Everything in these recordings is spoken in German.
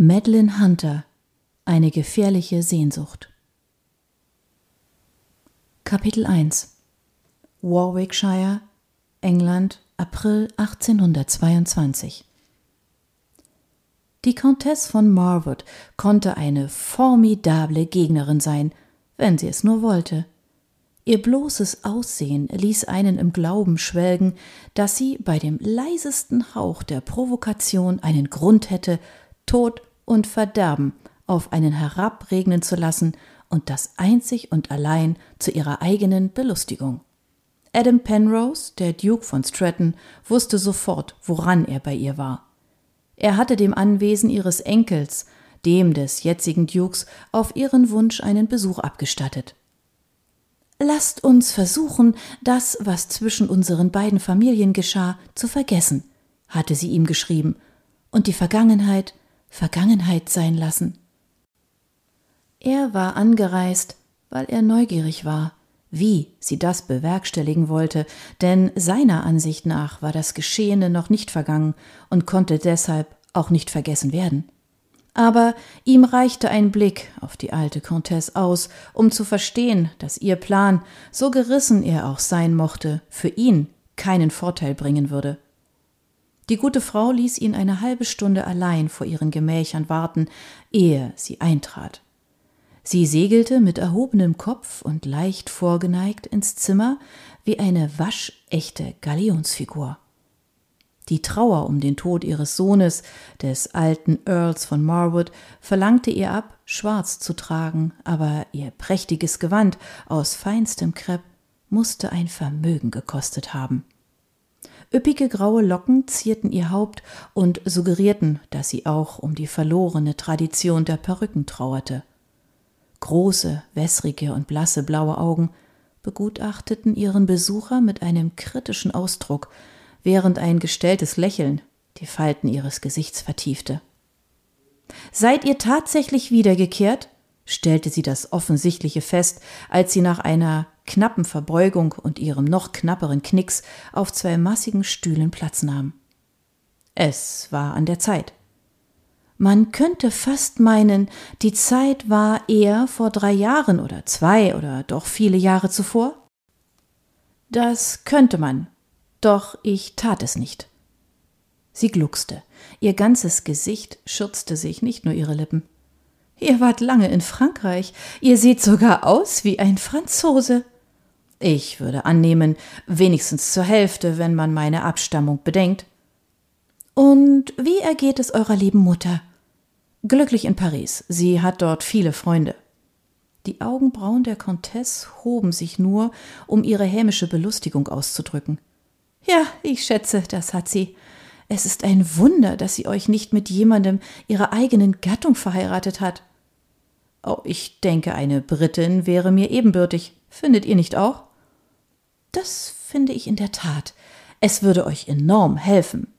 Madeline Hunter Eine gefährliche Sehnsucht. Kapitel 1 Warwickshire, England, April 1822 Die Countess von Marwood konnte eine formidable Gegnerin sein, wenn sie es nur wollte. Ihr bloßes Aussehen ließ einen im Glauben schwelgen, dass sie bei dem leisesten Hauch der Provokation einen Grund hätte, Tod und Verderben auf einen herabregnen zu lassen und das einzig und allein zu ihrer eigenen Belustigung. Adam Penrose, der Duke von Stratton, wusste sofort, woran er bei ihr war. Er hatte dem Anwesen ihres Enkels, dem des jetzigen Dukes, auf ihren Wunsch einen Besuch abgestattet. Lasst uns versuchen, das, was zwischen unseren beiden Familien geschah, zu vergessen, hatte sie ihm geschrieben, und die Vergangenheit Vergangenheit sein lassen. Er war angereist, weil er neugierig war, wie sie das bewerkstelligen wollte, denn seiner Ansicht nach war das Geschehene noch nicht vergangen und konnte deshalb auch nicht vergessen werden. Aber ihm reichte ein Blick auf die alte Comtesse aus, um zu verstehen, dass ihr Plan, so gerissen er auch sein mochte, für ihn keinen Vorteil bringen würde. Die gute Frau ließ ihn eine halbe Stunde allein vor ihren Gemächern warten, ehe sie eintrat. Sie segelte mit erhobenem Kopf und leicht vorgeneigt ins Zimmer wie eine waschechte Galionsfigur. Die Trauer um den Tod ihres Sohnes, des alten Earls von Marwood, verlangte ihr ab, schwarz zu tragen, aber ihr prächtiges Gewand aus feinstem Krepp musste ein Vermögen gekostet haben. Üppige graue Locken zierten ihr Haupt und suggerierten, dass sie auch um die verlorene Tradition der Perücken trauerte. Große, wässrige und blasse blaue Augen begutachteten ihren Besucher mit einem kritischen Ausdruck, während ein gestelltes Lächeln die Falten ihres Gesichts vertiefte. Seid ihr tatsächlich wiedergekehrt? stellte sie das Offensichtliche fest, als sie nach einer knappen Verbeugung und ihrem noch knapperen Knicks auf zwei massigen Stühlen Platz nahm. Es war an der Zeit. Man könnte fast meinen, die Zeit war eher vor drei Jahren oder zwei oder doch viele Jahre zuvor. Das könnte man, doch ich tat es nicht. Sie gluckste, ihr ganzes Gesicht schürzte sich, nicht nur ihre Lippen. Ihr wart lange in Frankreich. Ihr seht sogar aus wie ein Franzose. Ich würde annehmen, wenigstens zur Hälfte, wenn man meine Abstammung bedenkt. Und wie ergeht es eurer lieben Mutter? Glücklich in Paris. Sie hat dort viele Freunde. Die Augenbrauen der Comtesse hoben sich nur, um ihre hämische Belustigung auszudrücken. Ja, ich schätze, das hat sie. Es ist ein Wunder, dass sie euch nicht mit jemandem ihrer eigenen Gattung verheiratet hat. Oh, ich denke, eine Britin wäre mir ebenbürtig. Findet ihr nicht auch? Das finde ich in der Tat. Es würde euch enorm helfen.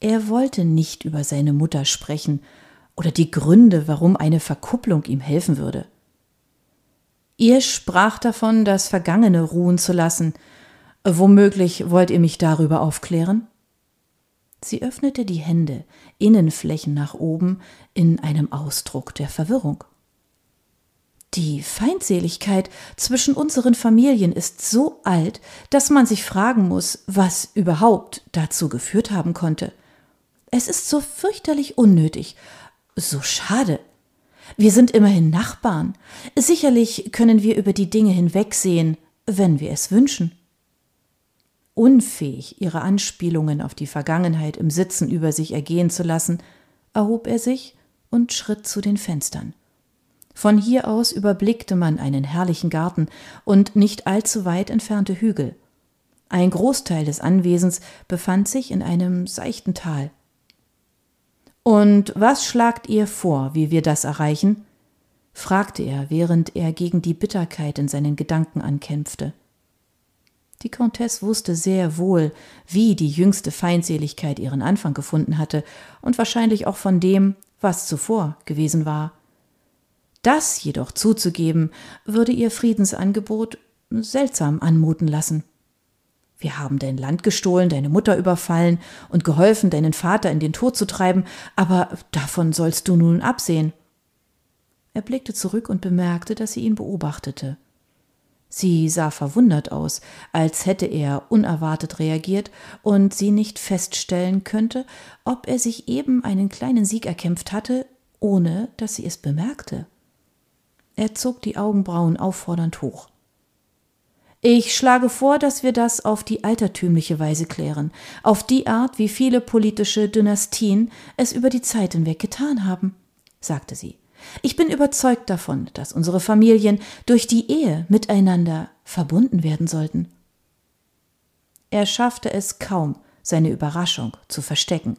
Er wollte nicht über seine Mutter sprechen oder die Gründe, warum eine Verkupplung ihm helfen würde. Ihr sprach davon, das Vergangene ruhen zu lassen. Womöglich wollt ihr mich darüber aufklären? Sie öffnete die Hände, Innenflächen nach oben, in einem Ausdruck der Verwirrung. Die Feindseligkeit zwischen unseren Familien ist so alt, dass man sich fragen muss, was überhaupt dazu geführt haben konnte. Es ist so fürchterlich unnötig, so schade. Wir sind immerhin Nachbarn. Sicherlich können wir über die Dinge hinwegsehen, wenn wir es wünschen. Unfähig, ihre Anspielungen auf die Vergangenheit im Sitzen über sich ergehen zu lassen, erhob er sich und schritt zu den Fenstern. Von hier aus überblickte man einen herrlichen Garten und nicht allzu weit entfernte Hügel. Ein Großteil des Anwesens befand sich in einem seichten Tal. Und was schlagt ihr vor, wie wir das erreichen? fragte er, während er gegen die Bitterkeit in seinen Gedanken ankämpfte. Die Countess wusste sehr wohl, wie die jüngste Feindseligkeit ihren Anfang gefunden hatte und wahrscheinlich auch von dem, was zuvor gewesen war. Das jedoch zuzugeben, würde ihr Friedensangebot seltsam anmuten lassen. Wir haben dein Land gestohlen, deine Mutter überfallen und geholfen, deinen Vater in den Tod zu treiben, aber davon sollst du nun absehen. Er blickte zurück und bemerkte, dass sie ihn beobachtete. Sie sah verwundert aus, als hätte er unerwartet reagiert und sie nicht feststellen könnte, ob er sich eben einen kleinen Sieg erkämpft hatte, ohne dass sie es bemerkte. Er zog die Augenbrauen auffordernd hoch. Ich schlage vor, dass wir das auf die altertümliche Weise klären, auf die Art, wie viele politische Dynastien es über die Zeit hinweg getan haben, sagte sie. Ich bin überzeugt davon, dass unsere Familien durch die Ehe miteinander verbunden werden sollten. Er schaffte es kaum, seine Überraschung zu verstecken.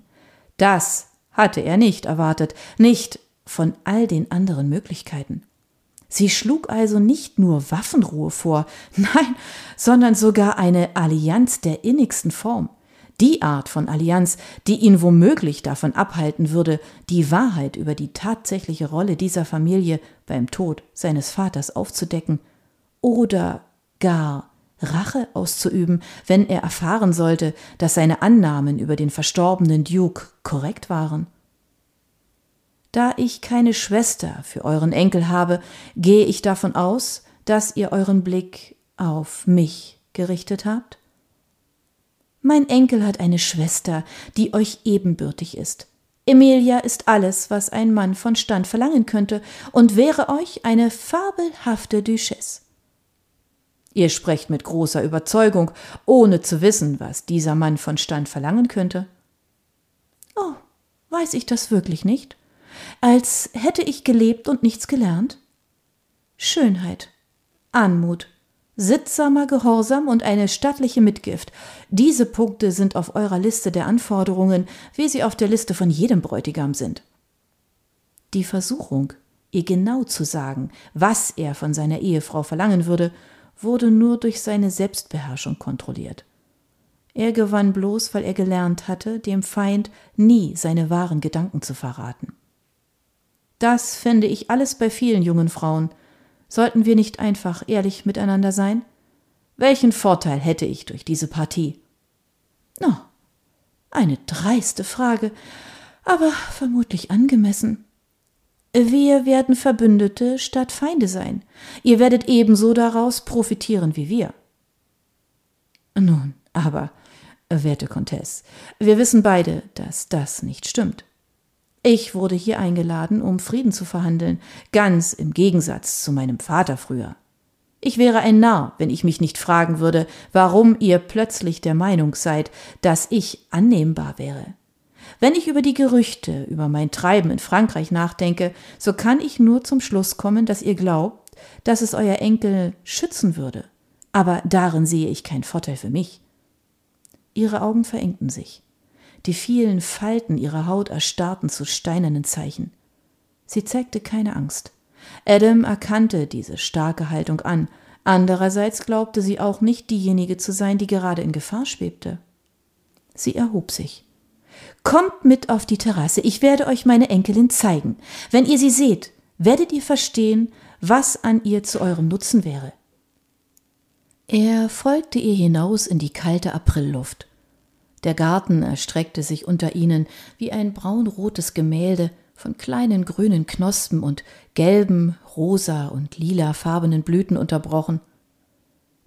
Das hatte er nicht erwartet, nicht von all den anderen Möglichkeiten. Sie schlug also nicht nur Waffenruhe vor, nein, sondern sogar eine Allianz der innigsten Form. Die Art von Allianz, die ihn womöglich davon abhalten würde, die Wahrheit über die tatsächliche Rolle dieser Familie beim Tod seines Vaters aufzudecken oder gar Rache auszuüben, wenn er erfahren sollte, dass seine Annahmen über den verstorbenen Duke korrekt waren. Da ich keine Schwester für euren Enkel habe, gehe ich davon aus, dass ihr euren Blick auf mich gerichtet habt? Mein Enkel hat eine Schwester, die euch ebenbürtig ist. Emilia ist alles, was ein Mann von Stand verlangen könnte, und wäre euch eine fabelhafte Duchesse. Ihr sprecht mit großer Überzeugung, ohne zu wissen, was dieser Mann von Stand verlangen könnte. Oh, weiß ich das wirklich nicht? Als hätte ich gelebt und nichts gelernt? Schönheit, Anmut, sittsamer Gehorsam und eine stattliche Mitgift. Diese Punkte sind auf eurer Liste der Anforderungen, wie sie auf der Liste von jedem Bräutigam sind. Die Versuchung, ihr genau zu sagen, was er von seiner Ehefrau verlangen würde, wurde nur durch seine Selbstbeherrschung kontrolliert. Er gewann bloß, weil er gelernt hatte, dem Feind nie seine wahren Gedanken zu verraten. Das fände ich alles bei vielen jungen Frauen. Sollten wir nicht einfach ehrlich miteinander sein? Welchen Vorteil hätte ich durch diese Partie? Oh, eine dreiste Frage, aber vermutlich angemessen. Wir werden Verbündete statt Feinde sein. Ihr werdet ebenso daraus profitieren wie wir. Nun, aber, werte Comtesse, wir wissen beide, dass das nicht stimmt. Ich wurde hier eingeladen, um Frieden zu verhandeln, ganz im Gegensatz zu meinem Vater früher. Ich wäre ein Narr, wenn ich mich nicht fragen würde, warum ihr plötzlich der Meinung seid, dass ich annehmbar wäre. Wenn ich über die Gerüchte über mein Treiben in Frankreich nachdenke, so kann ich nur zum Schluss kommen, dass ihr glaubt, dass es euer Enkel schützen würde. Aber darin sehe ich keinen Vorteil für mich. Ihre Augen verengten sich. Die vielen Falten ihrer Haut erstarrten zu steinernen Zeichen. Sie zeigte keine Angst. Adam erkannte diese starke Haltung an, andererseits glaubte sie auch nicht diejenige zu sein, die gerade in Gefahr schwebte. Sie erhob sich. Kommt mit auf die Terrasse, ich werde euch meine Enkelin zeigen. Wenn ihr sie seht, werdet ihr verstehen, was an ihr zu eurem Nutzen wäre. Er folgte ihr hinaus in die kalte Aprilluft. Der Garten erstreckte sich unter ihnen wie ein braunrotes Gemälde von kleinen grünen Knospen und gelben, rosa und lilafarbenen Blüten unterbrochen.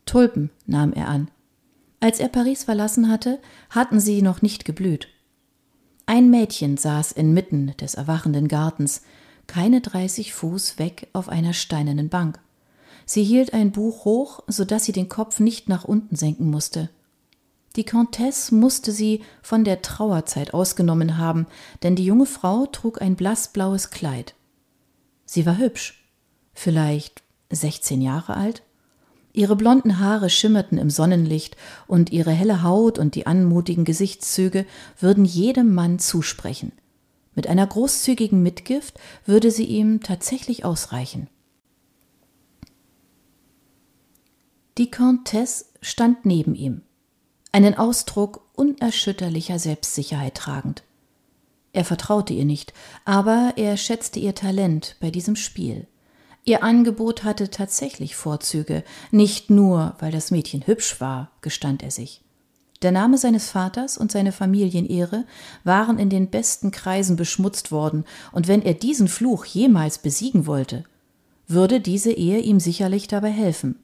Tulpen nahm er an. Als er Paris verlassen hatte, hatten sie noch nicht geblüht. Ein Mädchen saß inmitten des erwachenden Gartens, keine dreißig Fuß weg auf einer steinernen Bank. Sie hielt ein Buch hoch, so dass sie den Kopf nicht nach unten senken musste. Die Comtesse musste sie von der Trauerzeit ausgenommen haben, denn die junge Frau trug ein blassblaues Kleid. Sie war hübsch, vielleicht sechzehn Jahre alt. Ihre blonden Haare schimmerten im Sonnenlicht, und ihre helle Haut und die anmutigen Gesichtszüge würden jedem Mann zusprechen. Mit einer großzügigen Mitgift würde sie ihm tatsächlich ausreichen. Die Comtesse stand neben ihm einen Ausdruck unerschütterlicher Selbstsicherheit tragend. Er vertraute ihr nicht, aber er schätzte ihr Talent bei diesem Spiel. Ihr Angebot hatte tatsächlich Vorzüge, nicht nur, weil das Mädchen hübsch war, gestand er sich. Der Name seines Vaters und seine Familienehre waren in den besten Kreisen beschmutzt worden, und wenn er diesen Fluch jemals besiegen wollte, würde diese Ehe ihm sicherlich dabei helfen.